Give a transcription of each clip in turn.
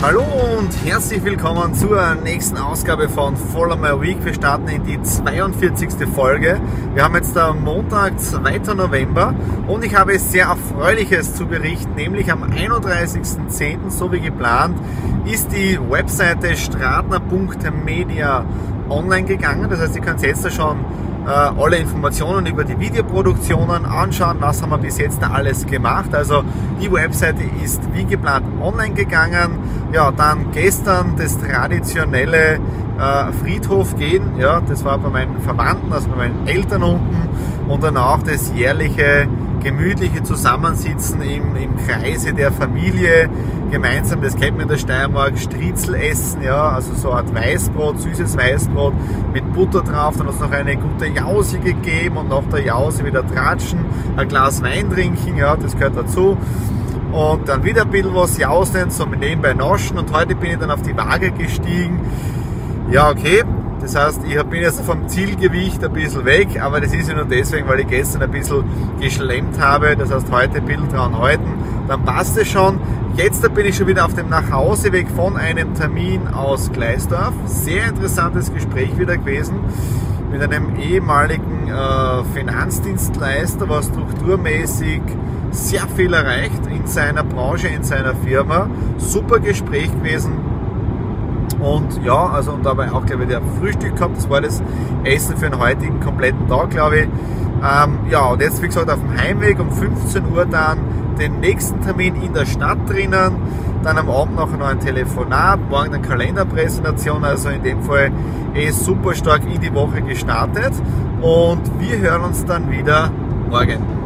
Hallo und herzlich willkommen zur nächsten Ausgabe von Follow My Week. Wir starten in die 42. Folge. Wir haben jetzt am Montag, 2. November und ich habe sehr Erfreuliches zu berichten, nämlich am 31.10., so wie geplant, ist die Webseite stratner.media online gegangen. Das heißt, ihr könnt jetzt da schon alle Informationen über die Videoproduktionen anschauen, was haben wir bis jetzt alles gemacht. Also die Webseite ist wie geplant online gegangen. Ja, dann gestern das traditionelle äh, Friedhof gehen, ja, das war bei meinen Verwandten, also bei meinen Eltern unten. Und danach das jährliche gemütliche Zusammensitzen im, im Kreise der Familie, gemeinsam, das kennt man in der Steiermark, Striezel essen, ja, also so eine Art Weißbrot, süßes Weißbrot mit Butter drauf, dann hat es noch eine gute Jause gegeben und nach der Jause wieder tratschen, ein Glas Wein trinken, ja, das gehört dazu. Und dann wieder ein bisschen was jausen, so nebenbei naschen und heute bin ich dann auf die Waage gestiegen. Ja, okay, das heißt, ich bin jetzt vom Zielgewicht ein bisschen weg, aber das ist ja nur deswegen, weil ich gestern ein bisschen geschlemmt habe. Das heißt, heute ein bisschen dran halten, dann passt es schon. Jetzt bin ich schon wieder auf dem Nachhauseweg von einem Termin aus Gleisdorf. Sehr interessantes Gespräch wieder gewesen mit einem ehemaligen äh, Finanzdienstleister, was strukturmäßig sehr viel erreicht in seiner Branche, in seiner Firma. Super Gespräch gewesen und ja, also und dabei auch, glaube ich, der Frühstück gehabt. Das war das Essen für den heutigen kompletten Tag, glaube ich. Ähm, ja, und jetzt, wie gesagt, auf dem Heimweg um 15 Uhr dann den nächsten Termin in der Stadt drinnen. Dann am Abend noch ein Telefonat, morgen eine Kalenderpräsentation. Also in dem Fall eh super stark in die Woche gestartet. Und wir hören uns dann wieder morgen.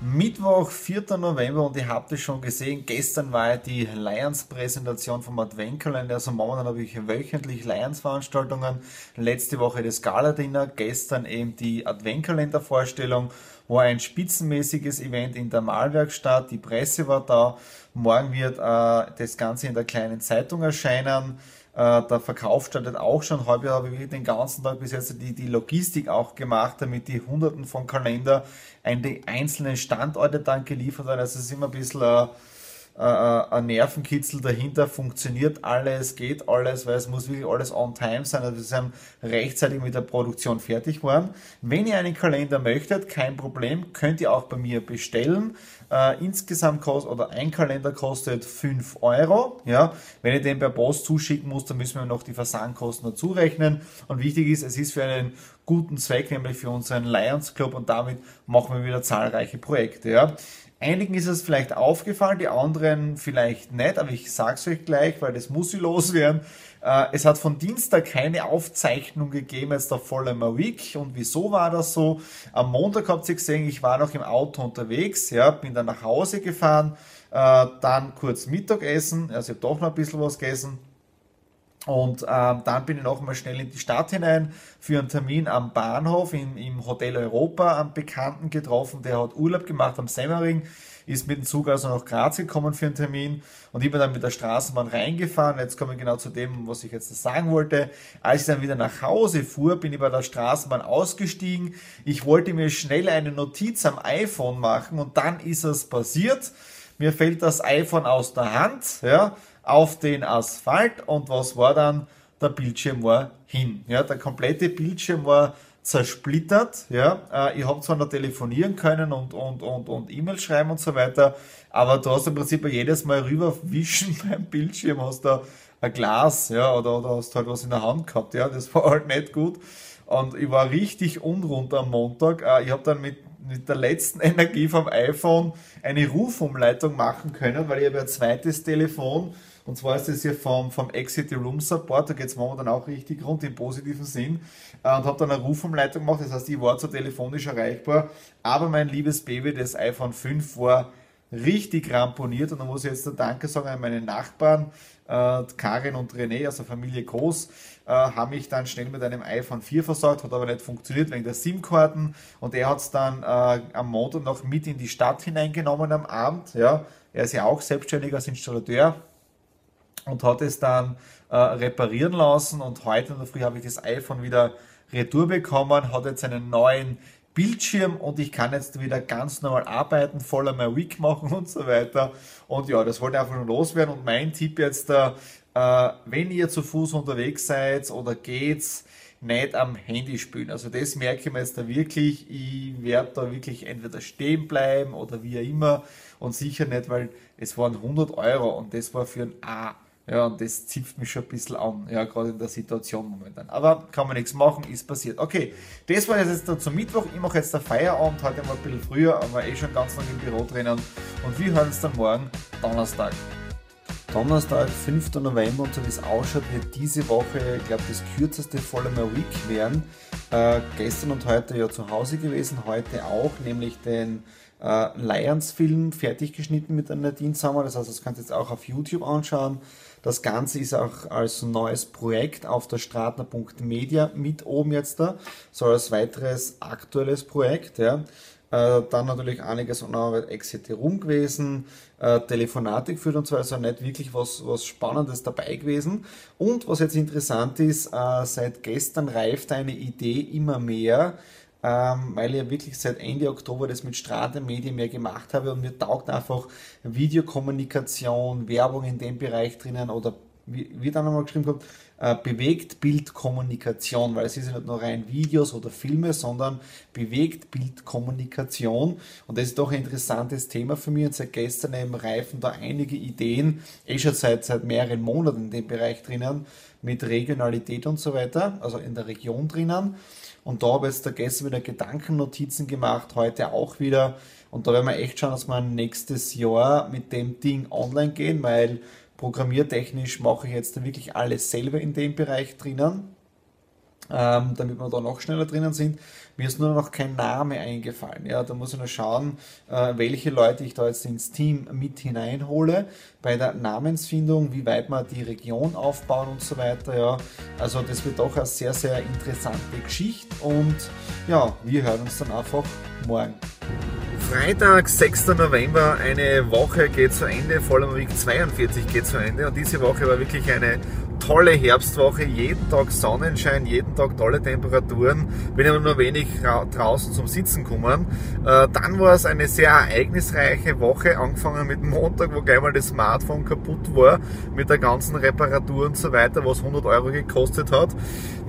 Mittwoch, 4. November und ihr habt es schon gesehen, gestern war ja die Lions-Präsentation vom Adventkalender. Also momentan habe ich wöchentlich Lions-Veranstaltungen. Letzte Woche das Gala-Dinner, gestern eben die Adventkalender-Vorstellung, war ein spitzenmäßiges Event in der Malwerkstatt. Die Presse war da. Morgen wird äh, das Ganze in der kleinen Zeitung erscheinen. Äh, der Verkauf startet auch schon. Heute habe ich den ganzen Tag bis jetzt die, die Logistik auch gemacht, damit die Hunderten von Kalender an die einzelnen Standorte dann geliefert werden. Also es ist immer ein bisschen ein, ein Nervenkitzel dahinter. Funktioniert alles, geht alles, weil es muss wirklich alles on time sein. Also wir sind rechtzeitig mit der Produktion fertig geworden. Wenn ihr einen Kalender möchtet, kein Problem, könnt ihr auch bei mir bestellen. Äh, insgesamt kostet, oder ein Kalender kostet 5 Euro. Ja, wenn ihr den per Post zuschicken muss, dann müssen wir noch die Versandkosten dazu rechnen. Und wichtig ist, es ist für einen guten Zweck, nämlich für unseren Lions Club und damit machen wir wieder zahlreiche Projekte. Ja. Einigen ist es vielleicht aufgefallen, die anderen vielleicht nicht, aber ich sag's euch gleich, weil das muss ich loswerden. Äh, es hat von Dienstag keine Aufzeichnung gegeben, jetzt der Vollmer Week. Und wieso war das so? Am Montag habt ihr gesehen, ich war noch im Auto unterwegs, ja, bin dann nach Hause gefahren, äh, dann kurz Mittagessen, also ich habe doch noch ein bisschen was gegessen. Und ähm, dann bin ich noch mal schnell in die Stadt hinein für einen Termin am Bahnhof im, im Hotel Europa am Bekannten getroffen, der hat Urlaub gemacht am Semmering ist mit dem Zug also nach Graz gekommen für einen Termin und ich bin dann mit der Straßenbahn reingefahren. Jetzt komme ich genau zu dem, was ich jetzt sagen wollte. Als ich dann wieder nach Hause fuhr, bin ich bei der Straßenbahn ausgestiegen. Ich wollte mir schnell eine Notiz am iPhone machen und dann ist es passiert. Mir fällt das iPhone aus der Hand, ja, auf den Asphalt und was war dann? Der Bildschirm war hin. Ja, der komplette Bildschirm war zersplittert. Ja, äh, ich habe zwar noch telefonieren können und, und, und, und E-Mail schreiben und so weiter, aber du hast im Prinzip jedes Mal rüberwischen beim Bildschirm, hast da ein Glas, ja, oder, oder hast halt was in der Hand gehabt, ja, das war halt nicht gut. Und ich war richtig unrund am Montag. Äh, ich habe dann mit, mit der letzten Energie vom iPhone eine Rufumleitung machen können, weil ich habe ein zweites Telefon und zwar ist das hier vom, vom Exit Room Support, da geht es momentan auch richtig rund im positiven Sinn. Äh, und habe dann eine Rufumleitung gemacht, das heißt, ich war zwar telefonisch erreichbar, aber mein liebes Baby, das iPhone 5, war richtig ramponiert und da muss ich jetzt Danke sagen an meine Nachbarn, äh, Karin und René, also Familie Groß, äh, haben mich dann schnell mit einem iPhone 4 versorgt, hat aber nicht funktioniert wegen der SIM-Karten und er hat es dann äh, am Montag noch mit in die Stadt hineingenommen am Abend. Ja. Er ist ja auch selbstständig als Installateur und hat es dann äh, reparieren lassen und heute in der Früh habe ich das iPhone wieder retour bekommen, hat jetzt einen neuen Bildschirm und ich kann jetzt wieder ganz normal arbeiten, voller mein Week machen und so weiter. Und ja, das wollte ich einfach nur loswerden. Und mein Tipp jetzt, äh, wenn ihr zu Fuß unterwegs seid oder geht's, nicht am Handy spielen. Also das merke ich mir jetzt da wirklich. Ich werde da wirklich entweder stehen bleiben oder wie immer und sicher nicht, weil es waren 100 Euro und das war für ein A. Ja, und das zipft mich schon ein bisschen an, ja, gerade in der Situation momentan. Aber kann man nichts machen, ist passiert. Okay, das war jetzt dann zum Mittwoch. Ich mache jetzt der Feierabend, heute mal ein bisschen früher, aber eh schon ganz lange im Büro drinnen. Und wir hören uns dann morgen, Donnerstag. Donnerstag, 5. November und so wie es ausschaut, wird diese Woche, ich glaube, das kürzeste volle Week werden. Äh, gestern und heute ja zu Hause gewesen, heute auch, nämlich den äh, Lions-Film fertig geschnitten mit der Nadine. Das heißt, das kannst du jetzt auch auf YouTube anschauen. Das Ganze ist auch als neues Projekt auf der Stratner.media mit oben jetzt da, so als weiteres aktuelles Projekt. Ja. Äh, dann natürlich einiges an Arbeit Exit rum gewesen, äh, Telefonate geführt und so, also nicht wirklich was, was Spannendes dabei gewesen. Und was jetzt interessant ist, äh, seit gestern reift eine Idee immer mehr, ähm, weil ich ja wirklich seit Ende Oktober das mit Strate Medien mehr gemacht habe und mir taugt einfach Videokommunikation, Werbung in dem Bereich drinnen oder wie, wie dann nochmal geschrieben kommt, äh, bewegt Bildkommunikation, weil es ist ja nicht nur rein Videos oder Filme, sondern bewegt Bildkommunikation. Und das ist doch ein interessantes Thema für mich. Und seit gestern eben reifen da einige Ideen, eh schon seit, seit mehreren Monaten in dem Bereich drinnen, mit Regionalität und so weiter, also in der Region drinnen. Und da habe ich jetzt da gestern wieder Gedankennotizen gemacht, heute auch wieder. Und da werden wir echt schauen, dass wir nächstes Jahr mit dem Ding online gehen, weil programmiertechnisch mache ich jetzt wirklich alles selber in dem Bereich drinnen ähm, damit wir da noch schneller drinnen sind. Mir ist nur noch kein Name eingefallen. Ja, da muss ich nur schauen, äh, welche Leute ich da jetzt ins Team mit hineinhole. Bei der Namensfindung, wie weit wir die Region aufbauen und so weiter. Ja, also das wird doch eine sehr, sehr interessante Geschichte. Und ja, wir hören uns dann einfach morgen. Freitag, 6. November, eine Woche geht zu Ende, Voller Week 42 geht zu Ende und diese Woche war wirklich eine tolle Herbstwoche, jeden Tag Sonnenschein, jeden Tag tolle Temperaturen, bin aber nur wenig draußen zum Sitzen gekommen. Äh, dann war es eine sehr ereignisreiche Woche, angefangen mit Montag, wo gleich mal das Smartphone kaputt war, mit der ganzen Reparatur und so weiter, was 100 Euro gekostet hat.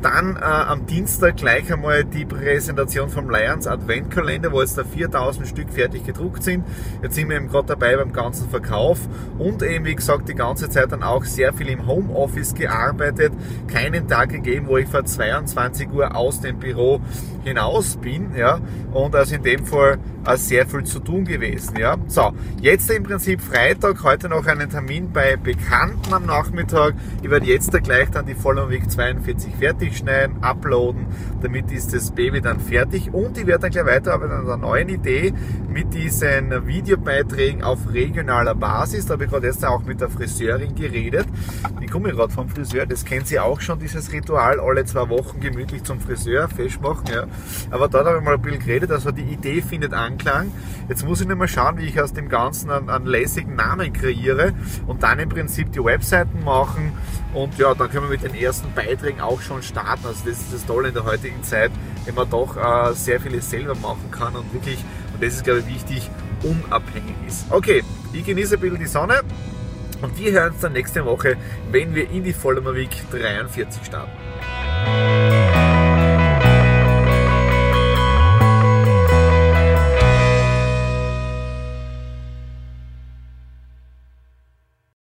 Dann äh, am Dienstag gleich einmal die Präsentation vom Lions Adventkalender, wo jetzt da 4000 Stück fertig gedruckt sind. Jetzt sind wir eben gerade dabei beim ganzen Verkauf und eben, wie gesagt, die ganze Zeit dann auch sehr viel im Homeoffice gearbeitet. Keinen Tag gegeben, wo ich vor 22 Uhr aus dem Büro hinaus bin. Ja? Und also in dem Fall äh, sehr viel zu tun gewesen. Ja? So, jetzt im Prinzip Freitag, heute noch einen Termin bei Bekannten am Nachmittag. Ich werde jetzt da gleich dann die Follow Week 42 fertig schneiden, uploaden. Damit ist das Baby dann fertig und ich werde dann gleich weiterarbeiten an einer neuen Idee mit diesen Videobeiträgen auf regionaler Basis. Da habe ich gerade jetzt auch mit der Friseurin geredet. Ich komme gerade vom Friseur, das kennt sie auch schon, dieses Ritual, alle zwei Wochen gemütlich zum Friseur, fesch machen. Ja. Aber dort habe ich mal ein bisschen geredet, also die Idee findet Anklang. Jetzt muss ich nur mal schauen, wie ich aus dem Ganzen einen, einen lässigen Namen kreiere und dann im Prinzip die Webseiten machen und ja, dann können wir mit den ersten Beiträgen auch schon starten. Also das ist das Tolle in der heutigen Zeit, wenn man doch äh, sehr vieles selber machen kann und wirklich, und das ist glaube ich wichtig, unabhängig ist. Okay, ich genieße ein bisschen die Sonne und wir hören uns dann nächste Woche, wenn wir in die Vollmer Week 43 starten.